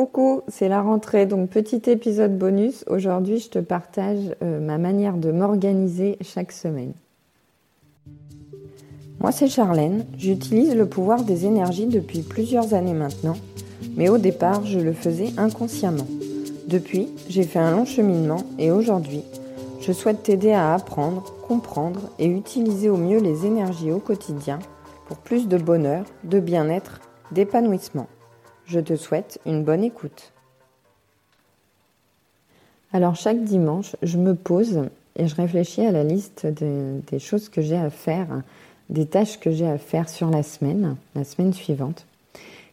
Coucou, c'est la rentrée, donc petit épisode bonus. Aujourd'hui, je te partage euh, ma manière de m'organiser chaque semaine. Moi, c'est Charlène. J'utilise le pouvoir des énergies depuis plusieurs années maintenant, mais au départ, je le faisais inconsciemment. Depuis, j'ai fait un long cheminement et aujourd'hui, je souhaite t'aider à apprendre, comprendre et utiliser au mieux les énergies au quotidien pour plus de bonheur, de bien-être, d'épanouissement. Je te souhaite une bonne écoute. Alors chaque dimanche, je me pose et je réfléchis à la liste des choses que j'ai à faire, des tâches que j'ai à faire sur la semaine, la semaine suivante.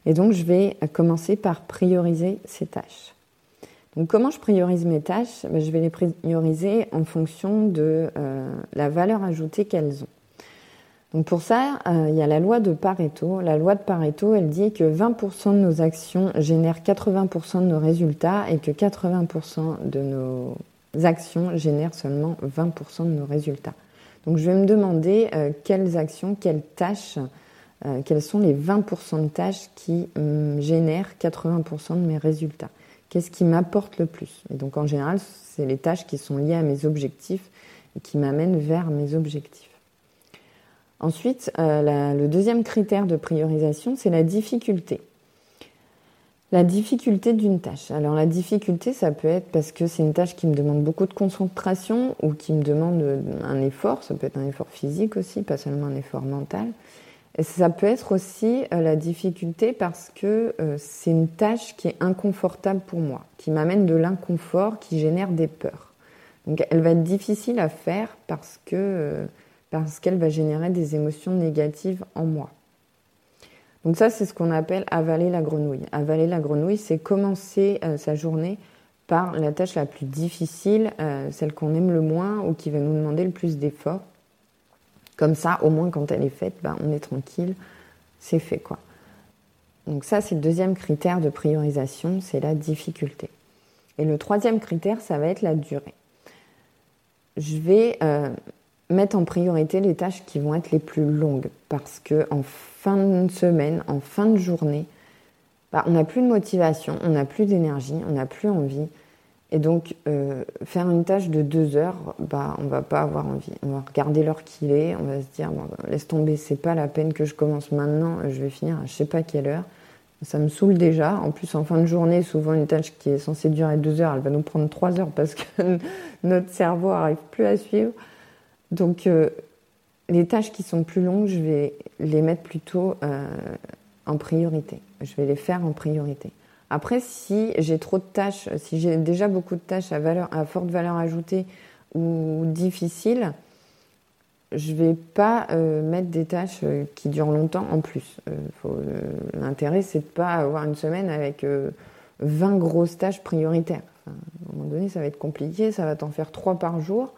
Et donc je vais commencer par prioriser ces tâches. Donc comment je priorise mes tâches? Ben, Je vais les prioriser en fonction de euh, la valeur ajoutée qu'elles ont. Donc pour ça, euh, il y a la loi de Pareto. La loi de Pareto, elle dit que 20% de nos actions génèrent 80% de nos résultats et que 80% de nos actions génèrent seulement 20% de nos résultats. Donc je vais me demander euh, quelles actions, quelles tâches, euh, quelles sont les 20% de tâches qui hum, génèrent 80% de mes résultats? Qu'est-ce qui m'apporte le plus? Et donc en général, c'est les tâches qui sont liées à mes objectifs et qui m'amènent vers mes objectifs. Ensuite, euh, le deuxième critère de priorisation, c'est la difficulté. La difficulté d'une tâche. Alors la difficulté, ça peut être parce que c'est une tâche qui me demande beaucoup de concentration ou qui me demande un effort. Ça peut être un effort physique aussi, pas seulement un effort mental. Et ça peut être aussi euh, la difficulté parce que euh, c'est une tâche qui est inconfortable pour moi, qui m'amène de l'inconfort, qui génère des peurs. Donc elle va être difficile à faire parce que parce qu'elle va générer des émotions négatives en moi. Donc ça, c'est ce qu'on appelle avaler la grenouille. Avaler la grenouille, c'est commencer euh, sa journée par la tâche la plus difficile, euh, celle qu'on aime le moins ou qui va nous demander le plus d'efforts. Comme ça, au moins quand elle est faite, ben, on est tranquille, c'est fait quoi. Donc ça, c'est le deuxième critère de priorisation, c'est la difficulté. Et le troisième critère, ça va être la durée. Je vais euh, mettre en priorité les tâches qui vont être les plus longues parce que en fin de semaine, en fin de journée, bah, on n'a plus de motivation, on n'a plus d'énergie, on n'a plus envie. Et donc, euh, faire une tâche de deux heures, bah, on va pas avoir envie. On va regarder l'heure qu'il est, on va se dire, bon, laisse tomber, c'est pas la peine que je commence maintenant, je vais finir à je sais pas quelle heure. Ça me saoule déjà. En plus, en fin de journée, souvent une tâche qui est censée durer deux heures, elle va nous prendre trois heures parce que notre cerveau arrive plus à suivre. Donc, euh, les tâches qui sont plus longues, je vais les mettre plutôt euh, en priorité. Je vais les faire en priorité. Après, si j'ai trop de tâches, si j'ai déjà beaucoup de tâches à, valeur, à forte valeur ajoutée ou difficiles, je ne vais pas euh, mettre des tâches qui durent longtemps en plus. L'intérêt, c'est de ne pas avoir une semaine avec 20 grosses tâches prioritaires. à un moment donné, ça va être compliqué, ça va t'en faire 3 par jour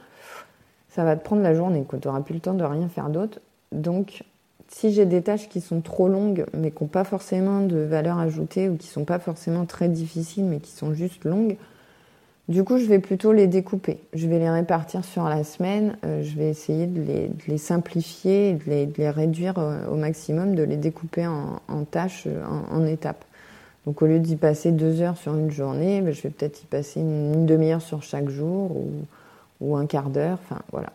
ça va te prendre la journée, tu n'auras plus le temps de rien faire d'autre. Donc, si j'ai des tâches qui sont trop longues, mais qui n'ont pas forcément de valeur ajoutée, ou qui sont pas forcément très difficiles, mais qui sont juste longues, du coup, je vais plutôt les découper. Je vais les répartir sur la semaine. Euh, je vais essayer de les, simplifier, de les, de les réduire euh, au maximum, de les découper en, tâches, euh, en, étapes. Donc, au lieu d'y passer deux heures sur une journée, ben, je vais peut-être y passer une, une demi-heure sur chaque jour, ou, ou un quart d'heure, enfin voilà.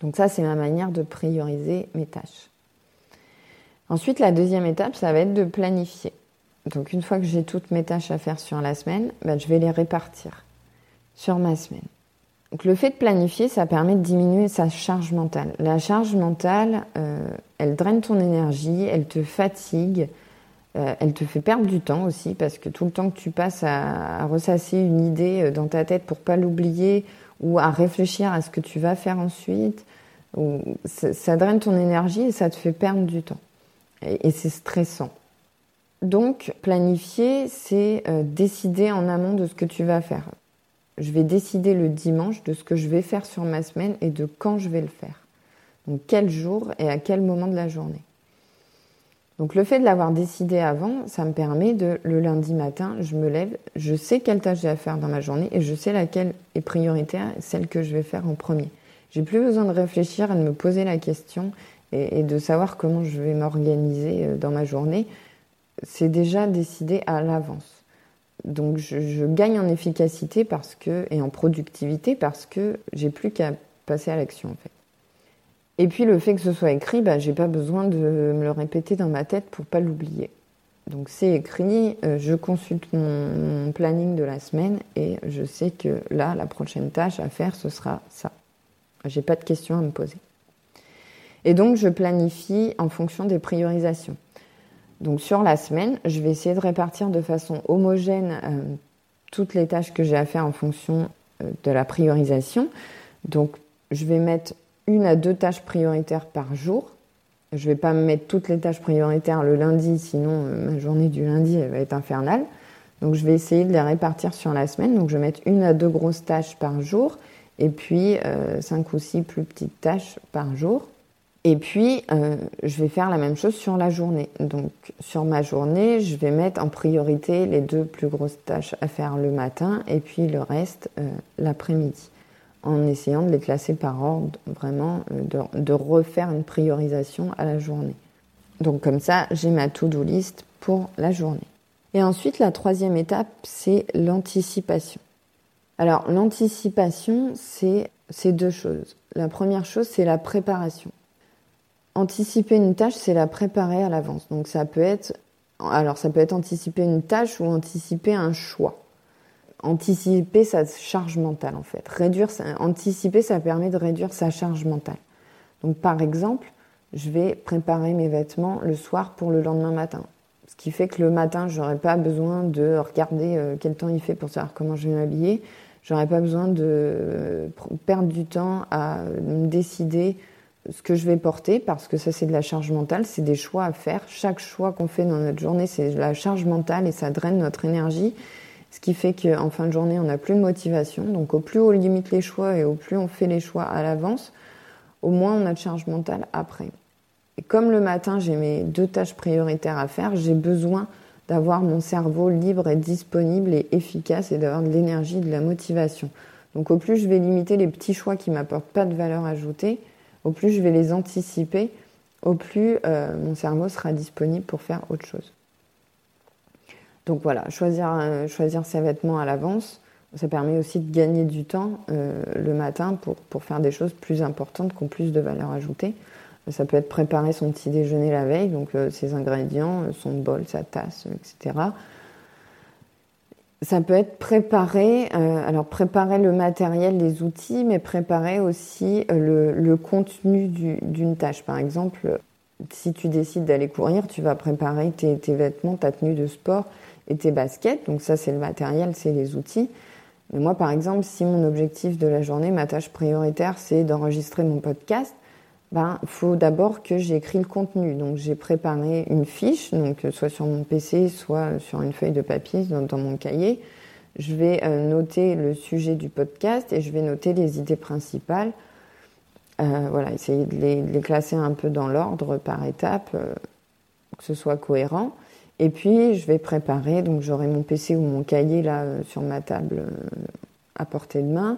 Donc ça, c'est ma manière de prioriser mes tâches. Ensuite, la deuxième étape, ça va être de planifier. Donc une fois que j'ai toutes mes tâches à faire sur la semaine, ben, je vais les répartir sur ma semaine. Donc le fait de planifier, ça permet de diminuer sa charge mentale. La charge mentale, euh, elle draine ton énergie, elle te fatigue, euh, elle te fait perdre du temps aussi parce que tout le temps que tu passes à, à ressasser une idée euh, dans ta tête pour pas l'oublier ou à réfléchir à ce que tu vas faire ensuite. Ça, draine ton énergie et ça te fait perdre du temps. Et, c'est stressant. Donc, planifier, c'est euh, décider en amont de ce que tu vas faire. Je vais décider le dimanche de ce que je vais faire sur ma semaine et de quand je vais le faire. Donc, quel jour et à quel moment de la journée. Donc le fait de l'avoir décidé avant, ça me permet de, le lundi matin, je me lève, je sais quelle tâche j'ai à faire dans ma journée et je sais laquelle est prioritaire, celle que je vais faire en premier. J'ai plus besoin de réfléchir et de me poser la question et, de savoir comment je vais m'organiser euh, dans ma journée. C'est déjà décidé à l'avance. Donc je, gagne en efficacité parce que et en productivité parce que j'ai plus qu'à passer à l'action en fait. Et puis le fait que ce soit écrit, bah, j'ai pas besoin de me le répéter dans ma tête pour pas l'oublier. Donc c'est écrit, euh, je consulte mon, planning de la semaine et je sais que là, la prochaine tâche à faire, ce sera ça. J'ai pas de questions à me poser. Et donc je planifie en fonction des priorisations. Donc sur la semaine, je vais essayer de répartir de façon homogène euh, toutes les tâches que j'ai à faire en fonction euh, de la priorisation. Donc je vais mettre une à deux tâches prioritaires par jour je vais pas me mettre toutes les tâches prioritaires le lundi, sinon euh, ma journée du lundi va être infernale. Donc je vais essayer de les répartir sur la semaine. Donc je vais mettre une à deux grosses tâches par jour et puis euh, cinq ou six plus petites tâches par jour. Et puis euh, je vais faire la même chose sur la journée. Donc sur ma journée, je vais mettre en priorité les deux plus grosses tâches à faire le matin et puis le reste l'après-midi en essayant de les classer par ordre, vraiment euh, de, refaire une priorisation à la journée. Donc comme ça, j'ai ma to-do list pour la journée. Et ensuite, la troisième étape, c'est l'anticipation. Alors l'anticipation, c'est deux choses. La première chose, c'est la préparation. Anticiper une tâche, c'est la préparer à l'avance. Donc ça peut être alors ça peut être anticiper une tâche ou anticiper un choix anticiper sa charge mentale en fait. Réduire, anticiper, ça permet de réduire sa charge mentale. Donc par exemple, je vais préparer mes vêtements le soir pour le lendemain matin. Ce qui fait que le matin, j'aurai pas besoin de regarder euh, quel temps il fait pour savoir comment je vais m'habiller. J'aurai pas besoin de euh, perdre du temps à me décider ce que je vais porter parce que ça c'est de la charge mentale, c'est des choix à faire. Chaque choix qu'on fait dans notre journée, c'est de la charge mentale et ça draine notre énergie ce qui fait qu'en fin de journée, on n'a plus de motivation. Donc au plus on limite les choix et au plus on fait les choix à l'avance, au moins on a de charge mentale après. Et comme le matin, j'ai mes deux tâches prioritaires à faire, j'ai besoin d'avoir mon cerveau libre et disponible et efficace et d'avoir de l'énergie, de la motivation. Donc au plus je vais limiter les petits choix qui m'apportent pas de valeur ajoutée, au plus je vais les anticiper, au plus euh, mon cerveau sera disponible pour faire autre chose. Donc voilà, choisir, euh, choisir ses vêtements à l'avance, ça permet aussi de gagner du temps euh, le matin pour, pour, faire des choses plus importantes qui ont plus de valeur ajoutée. Ça peut être préparer son petit déjeuner la veille, donc euh, ses ingrédients, son bol, sa tasse, etc. Ça peut être préparer, alors préparer le matériel, les outils, mais préparer aussi le, le contenu d'une tâche. Par exemple, si tu décides d'aller courir, tu vas préparer tes, tes, vêtements, ta tenue de sport et tes baskets. Donc ça, c'est le matériel, c'est les outils. Mais moi, par exemple, si mon objectif de la journée, ma tâche prioritaire, c'est d'enregistrer mon podcast, ben, faut d'abord que j'écris le contenu. Donc, j'ai préparé une fiche, donc soit sur mon PC, soit sur une feuille de papier dans, mon cahier. Je vais euh, noter le sujet du podcast et je vais noter les idées principales. Euh, voilà, essayer de les, classer un peu dans l'ordre par étape, euh, que ce soit cohérent. Et puis, je vais préparer, donc j'aurai mon PC ou mon cahier là euh, sur ma table euh, à portée de main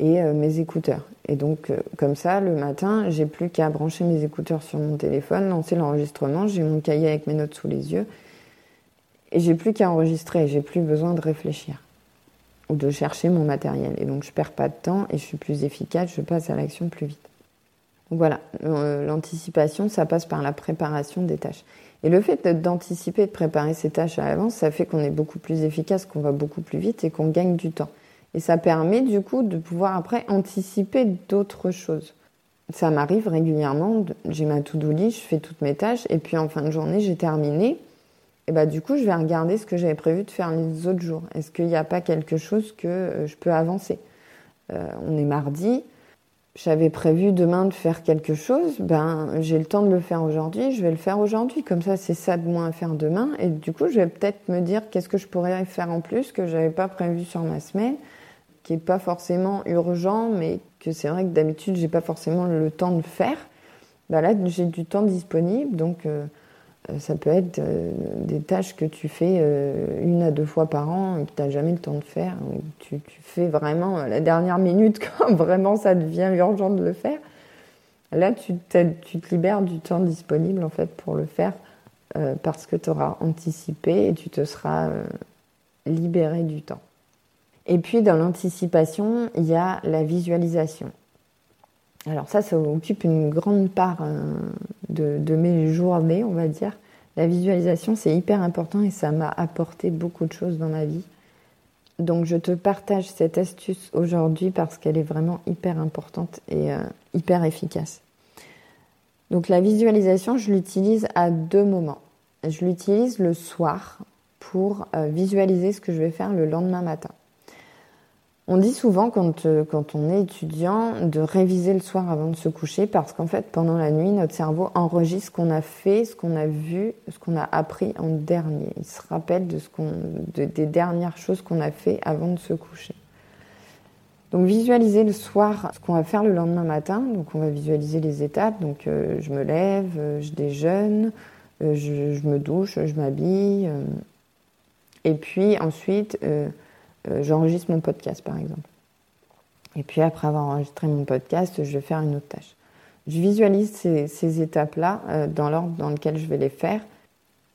et euh, mes écouteurs. Et donc, comme ça, le matin, j'ai plus qu'à brancher mes écouteurs sur mon téléphone, lancer l'enregistrement, j'ai mon cahier avec mes notes sous les yeux et j'ai plus qu'à enregistrer, j'ai plus besoin de réfléchir ou de chercher mon matériel. Et donc, je perds pas de temps et je suis plus efficace, je passe à l'action plus vite. Donc voilà, l'anticipation, ça passe par la préparation des tâches. Et le fait d'anticiper, de préparer ses tâches à l'avance, ça fait qu'on est beaucoup plus efficace, qu'on va beaucoup plus vite et qu'on gagne du temps. Et ça permet du coup de pouvoir après anticiper d'autres choses. Ça m'arrive régulièrement, j'ai ma to-do list, je fais toutes mes tâches et puis en fin de journée j'ai terminé. Et bah du coup je vais regarder ce que j'avais prévu de faire les autres jours. Est-ce qu'il n'y a pas quelque chose que euh, je peux avancer? Euh, On est mardi, j'avais prévu demain de faire quelque chose, ben j'ai le temps de le faire aujourd'hui, je vais le faire aujourd'hui. Comme ça, c'est ça de moins à faire demain. Et du coup, je vais peut-être me dire qu'est-ce que je pourrais faire en plus que j'avais pas prévu sur ma semaine, qui est pas forcément urgent, mais que c'est vrai que d'habitude j'ai pas forcément le temps de faire. Ben là, j'ai du temps disponible, donc euh, ça peut être euh, des tâches que tu fais euh, une à deux fois par an et que tu n'as jamais le temps de faire. Tu, fais vraiment la dernière minute quand vraiment ça devient urgent de le faire. Là, tu, te libères du temps disponible en fait pour le faire parce que tu auras anticipé et tu te seras libérer du temps. Et puis dans l'anticipation, il y a la visualisation. Alors ça, ça occupe une grande part euh, de, mes journées, on va dire. La visualisation, c'est hyper important et ça m'a apporté beaucoup de choses dans ma vie. Donc je te partage cette astuce aujourd'hui parce qu'elle est vraiment hyper importante et euh, hyper efficace. Donc la visualisation, je l'utilise à deux moments. Je l'utilise le soir pour euh, visualiser ce que je vais faire le lendemain matin. On dit souvent quand, euh, quand on est étudiant de réviser le soir avant de se coucher parce qu'en fait pendant la nuit notre cerveau enregistre ce qu'on a fait, ce qu'on a vu, ce qu'on a appris en dernier. Il se rappelle des dernières choses qu'on a fait avant de se coucher. Donc visualiser le soir ce qu'on va faire le lendemain matin. Donc on va visualiser les étapes. Donc euh, je me lève, euh, je déjeune, je, me douche, je m'habille. et puis ensuite j'enregistre mon podcast par exemple. Et puis après avoir enregistré mon podcast, je vais faire une autre tâche. Je visualise ces, étapes-là euh, dans l'ordre dans lequel je vais les faire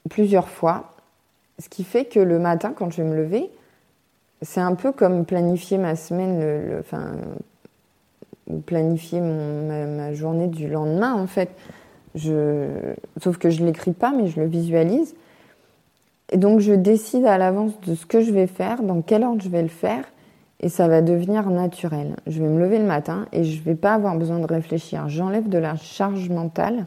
plusieurs fois, ce qui fait que le matin, quand je vais me lever, c'est un peu comme planifier ma semaine, enfin, planifier ma, journée du lendemain en fait. Sauf que je l'écris pas, mais je le visualise. Et donc je décide à l'avance de ce que je vais faire, dans quel ordre je vais le faire, et ça va devenir naturel. Je vais me lever le matin et je ne vais pas avoir besoin de réfléchir. J'enlève de la charge mentale.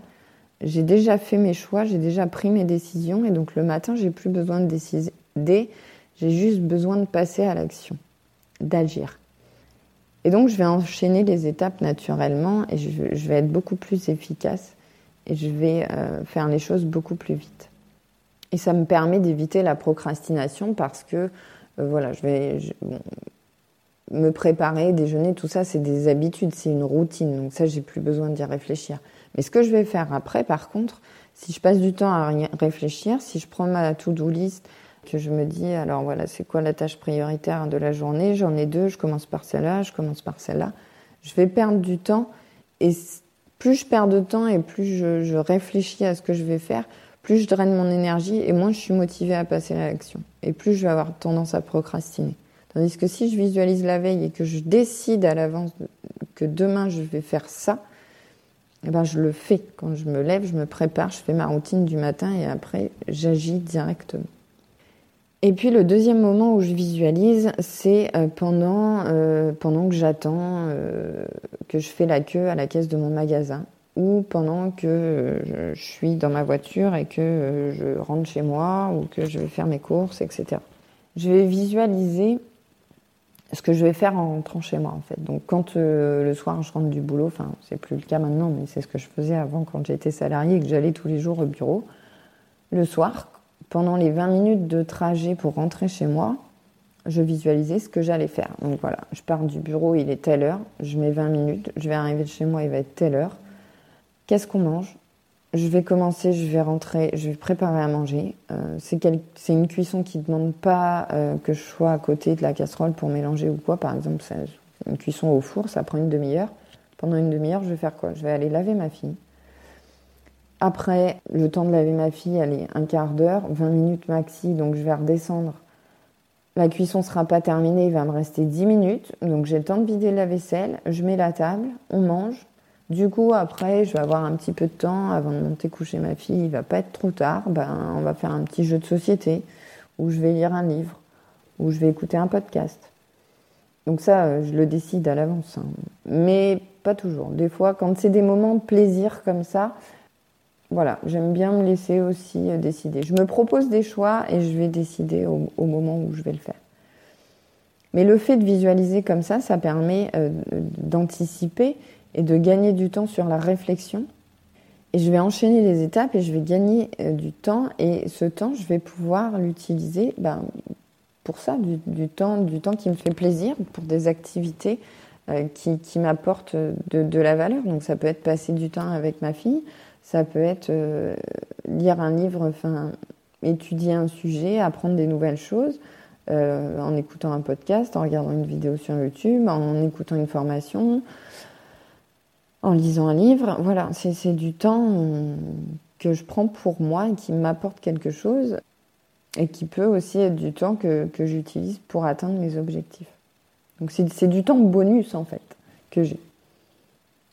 J'ai déjà fait mes choix, j'ai déjà pris mes décisions, et donc le matin, j'ai plus besoin de décider. J'ai juste besoin de passer à l'action, d'agir. Et donc je vais enchaîner les étapes naturellement et je, vais être beaucoup plus efficace et je vais euh, faire les choses beaucoup plus vite. Et ça me permet d'éviter la procrastination parce que, euh, voilà, je vais me préparer, déjeuner, tout ça, c'est des habitudes, c'est une routine. Donc ça, j'ai plus besoin d'y réfléchir. Mais ce que je vais faire après, par contre, si je passe du temps à réfléchir, si je prends ma to-do list, que je me dis, alors voilà, c'est quoi la tâche prioritaire de la journée? J'en ai deux, je commence par celle-là, je commence par celle-là. Je vais perdre du temps et plus je perds de temps et plus je, je réfléchis à ce que je vais faire, plus je draine mon énergie et moins je suis motivée à passer à l'action. Et plus je vais avoir tendance à procrastiner. Tandis que si je visualise la veille et que je décide à l'avance que demain je vais faire ça, eh ben je le fais. Quand je me lève, je me prépare, je fais ma routine du matin et après j'agis directement. Et puis le deuxième moment où je visualise, c'est euh, pendant, euh, pendant que j'attends euh, que je fais la queue à la caisse de mon magasin ou pendant que je suis dans ma voiture et que je rentre chez moi ou que je vais faire mes courses, etc. Je vais visualiser ce que je vais faire en rentrant chez moi en fait. Donc quand euh, le soir je rentre du boulot, enfin c'est plus le cas maintenant, mais c'est ce que je faisais avant quand j'étais salariée et que j'allais tous les jours au bureau. Le soir, pendant les 20 minutes de trajet pour rentrer chez moi, je visualisais ce que j'allais faire. Donc voilà, je pars du bureau, il est telle heure, je mets 20 minutes, je vais arriver chez moi, il va être telle heure. Qu'est-ce qu'on mange? Je vais commencer, je vais rentrer, je vais préparer à manger. Euh, c'est une cuisson qui ne demande pas euh, que je sois à côté de la casserole pour mélanger ou quoi. Par exemple, une cuisson au four, ça prend une demi-heure. Pendant une demi-heure, je vais faire quoi? Je vais aller laver ma fille. Après, le temps de laver ma fille, allez, un quart d'heure, 20 minutes maxi, donc je vais redescendre. La cuisson sera pas terminée, il va me rester 10 minutes, donc j'ai le temps de vider la vaisselle, je mets la table, on mange, du coup, après, je vais avoir un petit peu de temps avant de monter coucher ma fille. Il va pas être trop tard. Ben, on va faire un petit jeu de société où je vais lire un livre, où je vais écouter un podcast. Donc ça, euh, je le décide à l'avance. Hein. Mais pas toujours. Des fois, quand c'est des moments de plaisir comme ça, voilà, j'aime bien me laisser aussi euh, décider. Je me propose des choix et je vais décider au, moment où je vais le faire. Mais le fait de visualiser comme ça, ça permet euh, d'anticiper et de gagner du temps sur la réflexion. Et je vais enchaîner les étapes et je vais gagner euh, du temps. Et ce temps, je vais pouvoir l'utiliser ben, pour ça, du, temps, du temps qui me fait plaisir, pour des activités euh, qui, m'apportent de, de, la valeur. Donc ça peut être passer du temps avec ma fille, ça peut être euh, lire un livre, enfin étudier un sujet, apprendre des nouvelles choses. en écoutant un podcast, en regardant une vidéo sur YouTube, en écoutant une formation, en lisant un livre. Voilà, c'est du temps euh, que je prends pour moi et qui m'apporte quelque chose. et qui peut aussi être du temps que, que j'utilise pour atteindre mes objectifs. Donc c'est du temps bonus en fait que j'ai.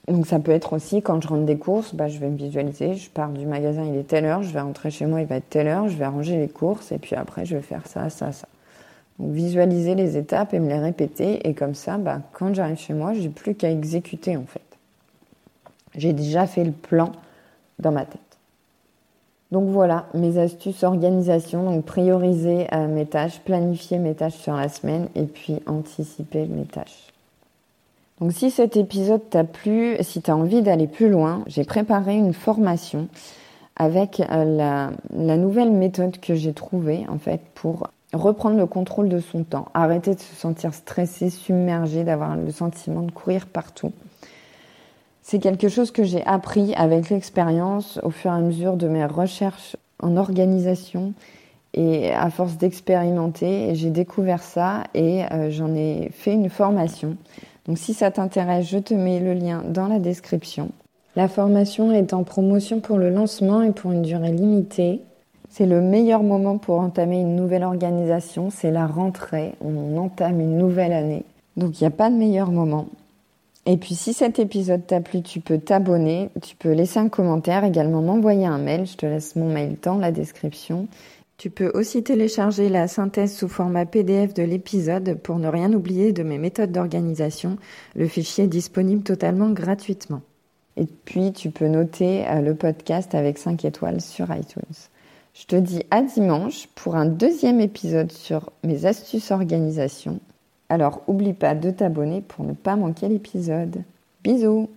Donc ça peut être aussi quand je rentre des courses, bah, je vais me visualiser, je pars du magasin, il est telle heure, je vais rentrer chez moi, il va être telle heure, je vais ranger les courses et puis après je vais faire ça, ça, ça. Donc visualiser les étapes et me les répéter et comme ça, bah, quand j'arrive chez moi, j'ai plus qu'à exécuter en fait. J'ai déjà fait le plan dans ma tête. Donc voilà mes astuces organisation, donc prioriser euh, mes tâches, planifier mes tâches sur la semaine et puis anticiper mes tâches. Donc si cet épisode t'a plu, si tu as envie d'aller plus loin, j'ai préparé une formation avec euh, la, la nouvelle méthode que j'ai trouvée en fait pour reprendre le contrôle de son temps, arrêter de se sentir stressé, submergé, d'avoir le sentiment de courir partout. C'est quelque chose que j'ai appris avec l'expérience au fur et à mesure de mes recherches en organisation et à force d'expérimenter, j'ai découvert ça et euh, j'en ai fait une formation. Donc si ça t'intéresse, je te mets le lien dans la description. La formation est en promotion pour le lancement et pour une durée limitée. C'est le meilleur moment pour entamer une nouvelle organisation, c'est la rentrée, on entame une nouvelle année. Donc il n'y a pas de meilleur moment. Et puis si cet épisode t'a plu, tu peux t'abonner, tu peux laisser un commentaire, également m'envoyer un mail, je te laisse mon mail dans la description. Tu peux aussi télécharger la synthèse sous format PDF de l'épisode pour ne rien oublier de mes méthodes d'organisation. Le fichier est disponible totalement gratuitement. Et puis, tu peux noter euh, le podcast avec 5 étoiles sur iTunes. Je te dis à dimanche pour un deuxième épisode sur mes astuces organisation. Alors, oublie pas de t'abonner pour ne pas manquer l'épisode. Bisous